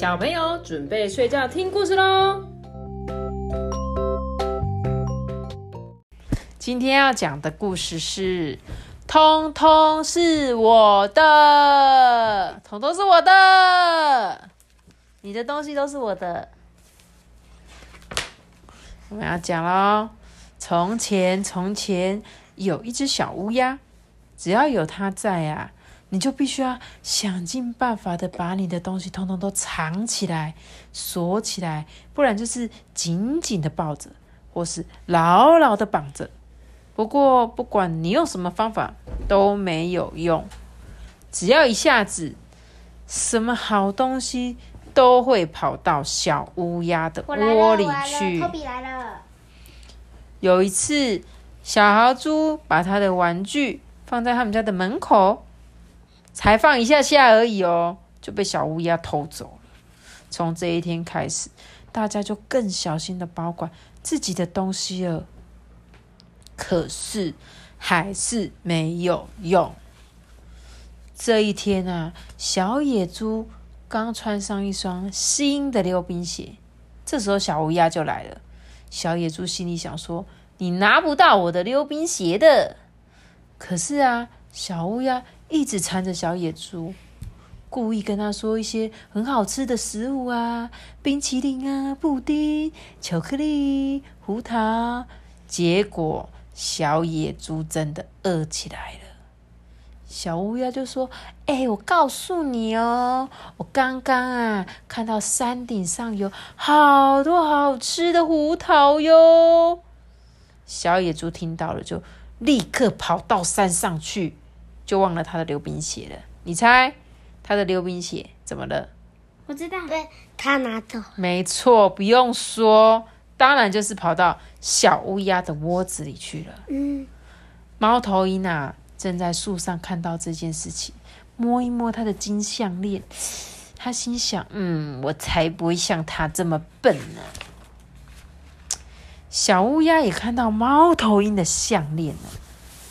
小朋友准备睡觉听故事喽。今天要讲的故事是，通通是我的，通通是我的，你的东西都是我的。我们要讲喽。从前，从前有一只小乌鸦，只要有它在啊，你就必须要想尽办法的把你的东西通通都藏起来、锁起来，不然就是紧紧的抱着，或是牢牢的绑着。不过，不管你用什么方法都没有用，只要一下子，什么好东西都会跑到小乌鸦的窝里去。有一次，小豪猪把他的玩具放在他们家的门口，才放一下下而已哦，就被小乌鸦偷走了。从这一天开始，大家就更小心的保管自己的东西了。可是还是没有用。这一天啊，小野猪刚穿上一双新的溜冰鞋，这时候小乌鸦就来了。小野猪心里想说：“你拿不到我的溜冰鞋的。”可是啊，小乌鸦一直缠着小野猪，故意跟他说一些很好吃的食物啊，冰淇淋啊、布丁、巧克力、胡桃。结果。小野猪真的饿起来了。小乌鸦就说：“哎，我告诉你哦，我刚刚啊看到山顶上有好多好吃的胡桃哟。”小野猪听到了，就立刻跑到山上去，就忘了他的溜冰鞋了。你猜他的溜冰鞋怎么了？我知道，被他拿走。没错，不用说。当然就是跑到小乌鸦的窝子里去了。嗯，猫头鹰啊，正在树上看到这件事情，摸一摸他的金项链，他心想：嗯，我才不会像他这么笨呢。小乌鸦也看到猫头鹰的项链了，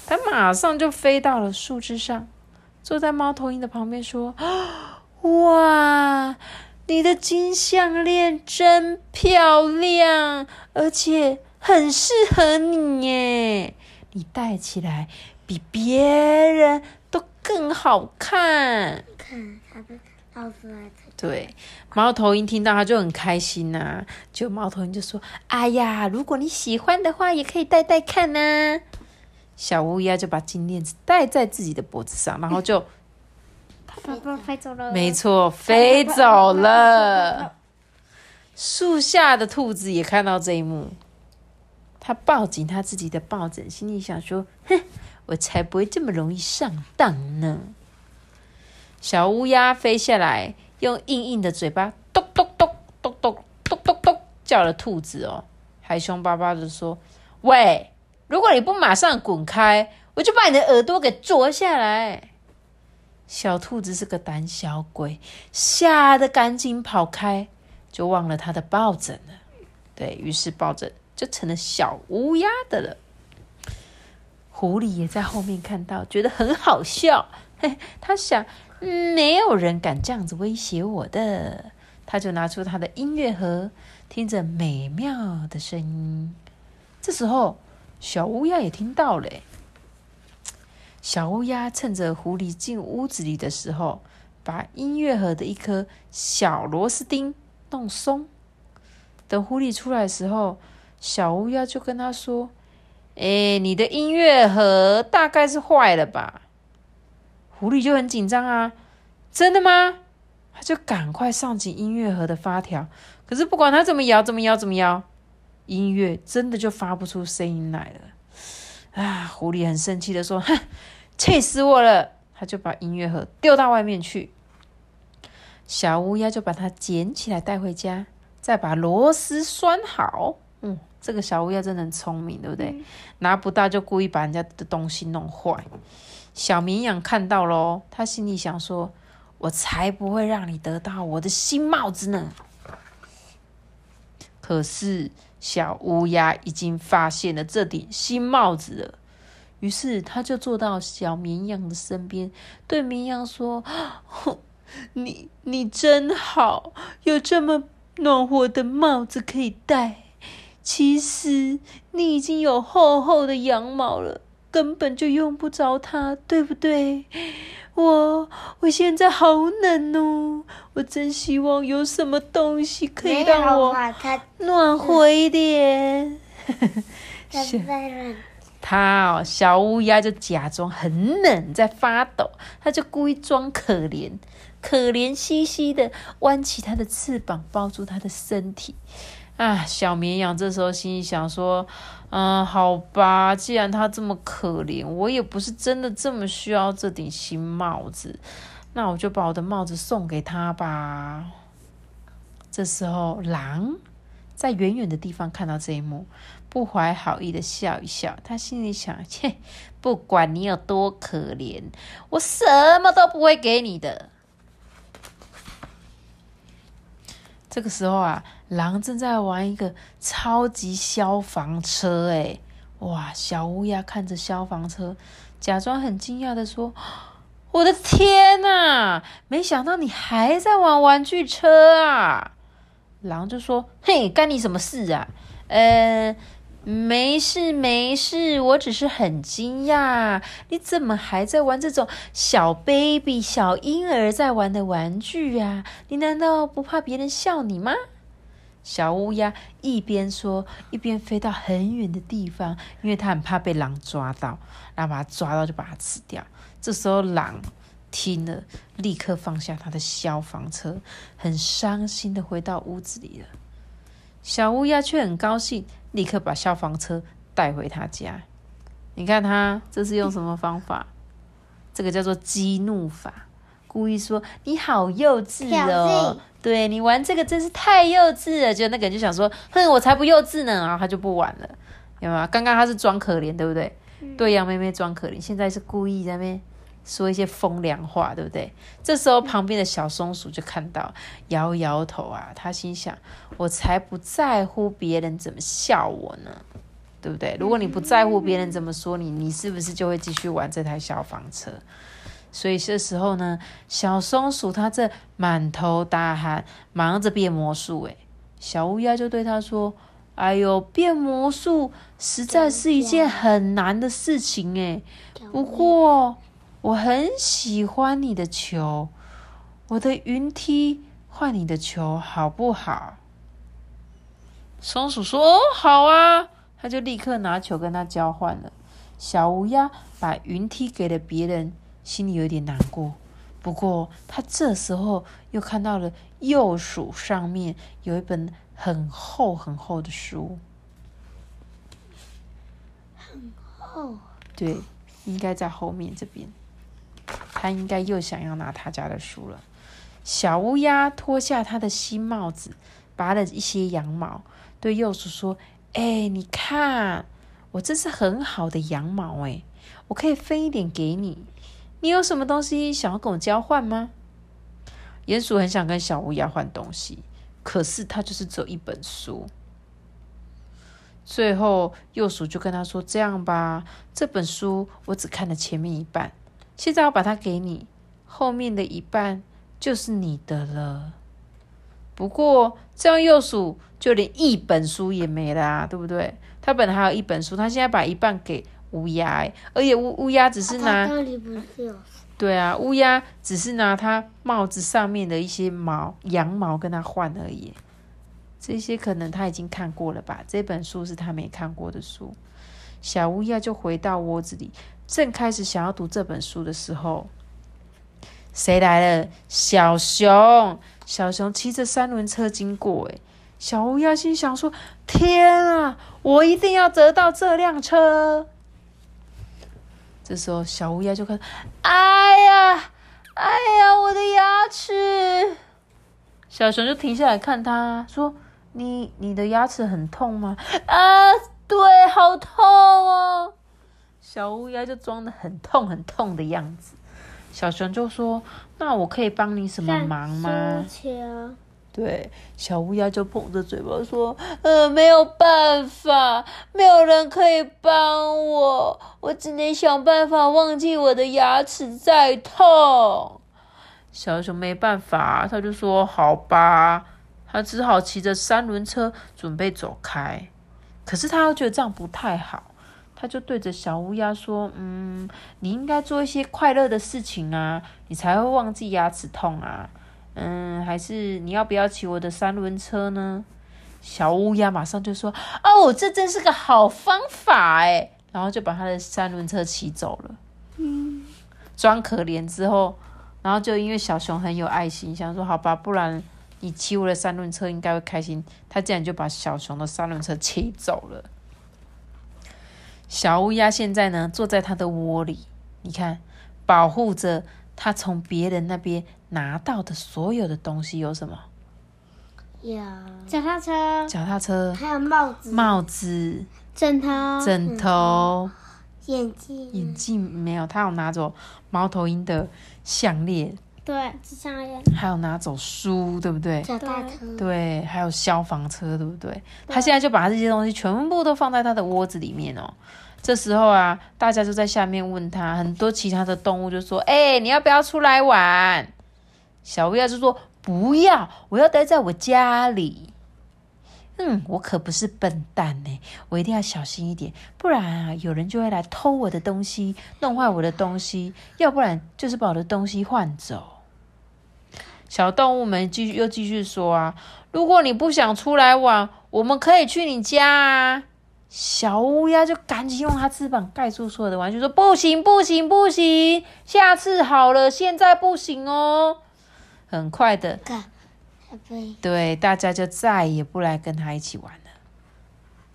它马上就飞到了树枝上，坐在猫头鹰的旁边说：哇！你的金项链真漂亮，而且很适合你耶！你戴起来比别人都更好看。看，它的套出来。对，猫头鹰听到它就很开心呐。就猫头鹰就说：“哎呀，如果你喜欢的话，也可以戴戴看呐。”小乌鸦就把金链子戴在自己的脖子上，然后就。飞走了，没错，飞走了。树下的兔子也看到这一幕，他抱紧他自己的抱枕，心里想说：“哼，我才不会这么容易上当呢。”小乌鸦飞下来，用硬硬的嘴巴“咚咚咚咚咚咚咚咚”叫了兔子哦，还凶巴巴的说：“喂，如果你不马上滚开，我就把你的耳朵给啄下来。”小兔子是个胆小鬼，吓得赶紧跑开，就忘了他的抱枕了。对于是，抱枕就成了小乌鸦的了。狐狸也在后面看到，觉得很好笑。嘿，他想，没有人敢这样子威胁我的。他就拿出他的音乐盒，听着美妙的声音。这时候，小乌鸦也听到了。小乌鸦趁着狐狸进屋子里的时候，把音乐盒的一颗小螺丝钉弄松。等狐狸出来的时候，小乌鸦就跟他说：“哎，你的音乐盒大概是坏了吧？”狐狸就很紧张啊，“真的吗？”他就赶快上紧音乐盒的发条。可是不管他怎么摇，怎么摇，怎么摇，音乐真的就发不出声音来了。啊！狐狸很生气的说：“哼，气死我了！”他就把音乐盒丢到外面去。小乌鸦就把它捡起来带回家，再把螺丝拴好。嗯，这个小乌鸦真的很聪明，对不对？拿不到就故意把人家的东西弄坏。小绵羊看到喽，他心里想说：“我才不会让你得到我的新帽子呢！”可是。小乌鸦已经发现了这顶新帽子了，于是他就坐到小绵羊的身边，对绵羊说：“ 你你真好，有这么暖和的帽子可以戴。其实你已经有厚厚的羊毛了，根本就用不着它，对不对？我我现在好冷哦，我真希望有什么东西可以让我暖和一点。他哦，小乌鸦就假装很冷，在发抖，他就故意装可怜，可怜兮兮的弯起它的翅膀，抱住它的身体。啊，小绵羊这时候心里想说：“嗯，好吧，既然它这么可怜，我也不是真的这么需要这顶新帽子，那我就把我的帽子送给他吧。”这时候，狼在远远的地方看到这一幕，不怀好意的笑一笑。他心里想：“切，不管你有多可怜，我什么都不会给你的。”这个时候啊，狼正在玩一个超级消防车，哎，哇！小乌鸦看着消防车，假装很惊讶的说：“我的天哪，没想到你还在玩玩具车啊！”狼就说：“嘿，干你什么事啊？呃。”没事没事，我只是很惊讶，你怎么还在玩这种小 baby 小婴儿在玩的玩具啊？你难道不怕别人笑你吗？小乌鸦一边说，一边飞到很远的地方，因为它很怕被狼抓到，然后把它抓到就把它吃掉。这时候狼听了，立刻放下他的消防车，很伤心的回到屋子里了。小乌鸦却很高兴。立刻把消防车带回他家。你看他这是用什么方法？这个叫做激怒法，故意说你好幼稚哦。对你玩这个真是太幼稚了。就那个人就想说，哼，我才不幼稚呢。然后他就不玩了，有没有？刚刚他是装可怜，对不对？对，杨妹妹装可怜，现在是故意在那边说一些风凉话，对不对？这时候旁边的小松鼠就看到，摇摇头啊，他心想。我才不在乎别人怎么笑我呢，对不对？如果你不在乎别人怎么说你，你是不是就会继续玩这台消防车？所以这时候呢，小松鼠它这满头大汗，忙着变魔术。诶小乌鸦就对他说：“哎呦，变魔术实在是一件很难的事情诶不过我很喜欢你的球，我的云梯换你的球好不好？”松鼠说：“好啊！”他就立刻拿球跟他交换了。小乌鸦把云梯给了别人，心里有点难过。不过他这时候又看到了右鼠上面有一本很厚很厚的书，很厚。对，应该在后面这边。他应该又想要拿他家的书了。小乌鸦脱下他的新帽子，拔了一些羊毛。对幼鼠说：“哎，你看，我这是很好的羊毛哎，我可以分一点给你。你有什么东西想要跟我交换吗？”鼹鼠很想跟小乌鸦换东西，可是他就是只有一本书。最后，幼鼠就跟他说：“这样吧，这本书我只看了前面一半，现在我把它给你，后面的一半就是你的了。”不过这样，又数就连一本书也没了啊，对不对？他本来还有一本书，他现在把一半给乌鸦，而且乌乌鸦只是拿，对啊，乌鸦只是拿他帽子上面的一些毛羊毛跟他换而已。这些可能他已经看过了吧？这本书是他没看过的书。小乌鸦就回到窝子里，正开始想要读这本书的时候，谁来了？小熊。小熊骑着三轮车经过，诶小乌鸦心想说：“天啊，我一定要得到这辆车。”这时候，小乌鸦就看，哎呀，哎呀，我的牙齿！小熊就停下来看他，说：“你你的牙齿很痛吗？”啊，对，好痛哦！小乌鸦就装的很痛很痛的样子。小熊就说：“那我可以帮你什么忙吗？”对，小乌鸦就捧着嘴巴说：“呃，没有办法，没有人可以帮我，我只能想办法忘记我的牙齿在痛。”小熊没办法，他就说好吧，他只好骑着三轮车准备走开。可是他又觉得这样不太好，他就对着小乌鸦说：“嗯，你应该做一些快乐的事情啊，你才会忘记牙齿痛啊。嗯，还是你要不要骑我的三轮车呢？”小乌鸦马上就说：“哦，这真是个好方法哎！”然后就把他的三轮车骑走了。嗯，装可怜之后，然后就因为小熊很有爱心，想说好吧，不然你骑我的三轮车应该会开心。他竟然就把小熊的三轮车骑走了。小乌鸦现在呢，坐在他的窝里，你看，保护着他从别人那边拿到的所有的东西有什么？有。脚踏车、脚踏车、还有帽子、帽子、枕头、枕头、眼镜、眼镜没有，他有拿走猫头鹰的项链，对。还有拿走书，对不对？脚踏车，对，还有消防车，对不对？他现在就把这些东西全部都放在他的窝子里面哦。这时候啊，大家就在下面问他，很多其他的动物就说：“哎、你要不要出来玩？”小乌鸦就说：“不要，我要待在我家里。”嗯，我可不是笨蛋呢，我一定要小心一点，不然啊，有人就会来偷我的东西，弄坏我的东西，要不然就是把我的东西换走。小动物们继续又继续说啊，如果你不想出来玩，我们可以去你家啊。小乌鸦就赶紧用它翅膀盖住所有的玩具，说不行不行不行，下次好了，现在不行哦。很快的，干，对，大家就再也不来跟他一起玩了。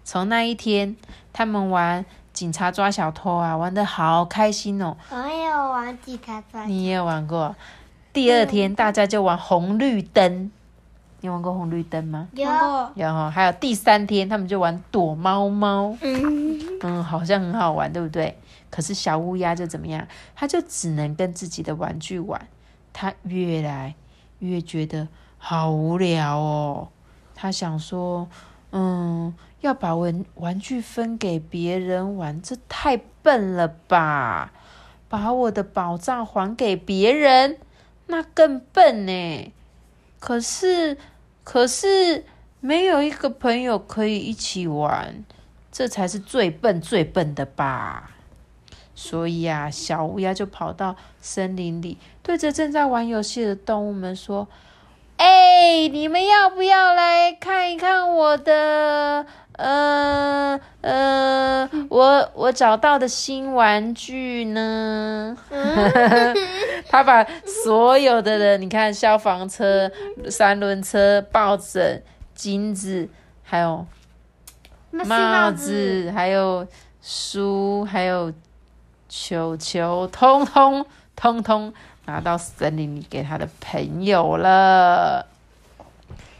从那一天，他们玩警察抓小偷啊，玩的好开心哦。我有玩警察抓，你也有玩过？第二天，大家就玩红绿灯。你玩过红绿灯吗？有然后还有第三天，他们就玩躲猫猫。嗯，嗯，好像很好玩，对不对？可是小乌鸦就怎么样？它就只能跟自己的玩具玩，它越来越觉得好无聊哦。它想说，嗯，要把玩玩具分给别人玩，这太笨了吧？把我的宝藏还给别人，那更笨呢。可是，可是没有一个朋友可以一起玩。这才是最笨最笨的吧。所以啊，小乌鸦就跑到森林里，对着正在玩游戏的动物们说：“哎、你们要不要来看一看我的呃呃，我我找到的新玩具呢？” 他把所有的人，你看，消防车、三轮车、抱枕、金子，还有帽，子，还有书，还有球球，通通通通拿到森林里给他的朋友了。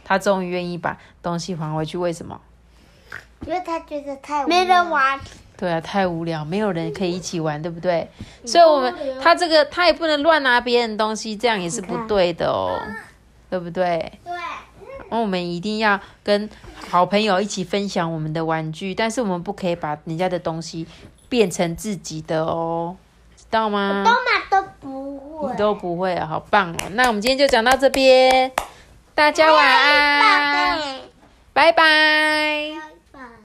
他终于愿意把东西还回去，为什么？因为他觉得太无没人聊，玩，对啊，太无聊，没有人可以一起玩，对不对？所以，我们他这个他也不能乱拿别人的东西，这样也是不对的哦，对不对？对，那我们一定要跟好朋友一起分享我们的玩具，但是我们不可以把人家的东西变成自己的哦，知道吗？都嘛都不会你，都不会啊，好棒哦！那我们今天就讲到这边，大家晚安，拜拜。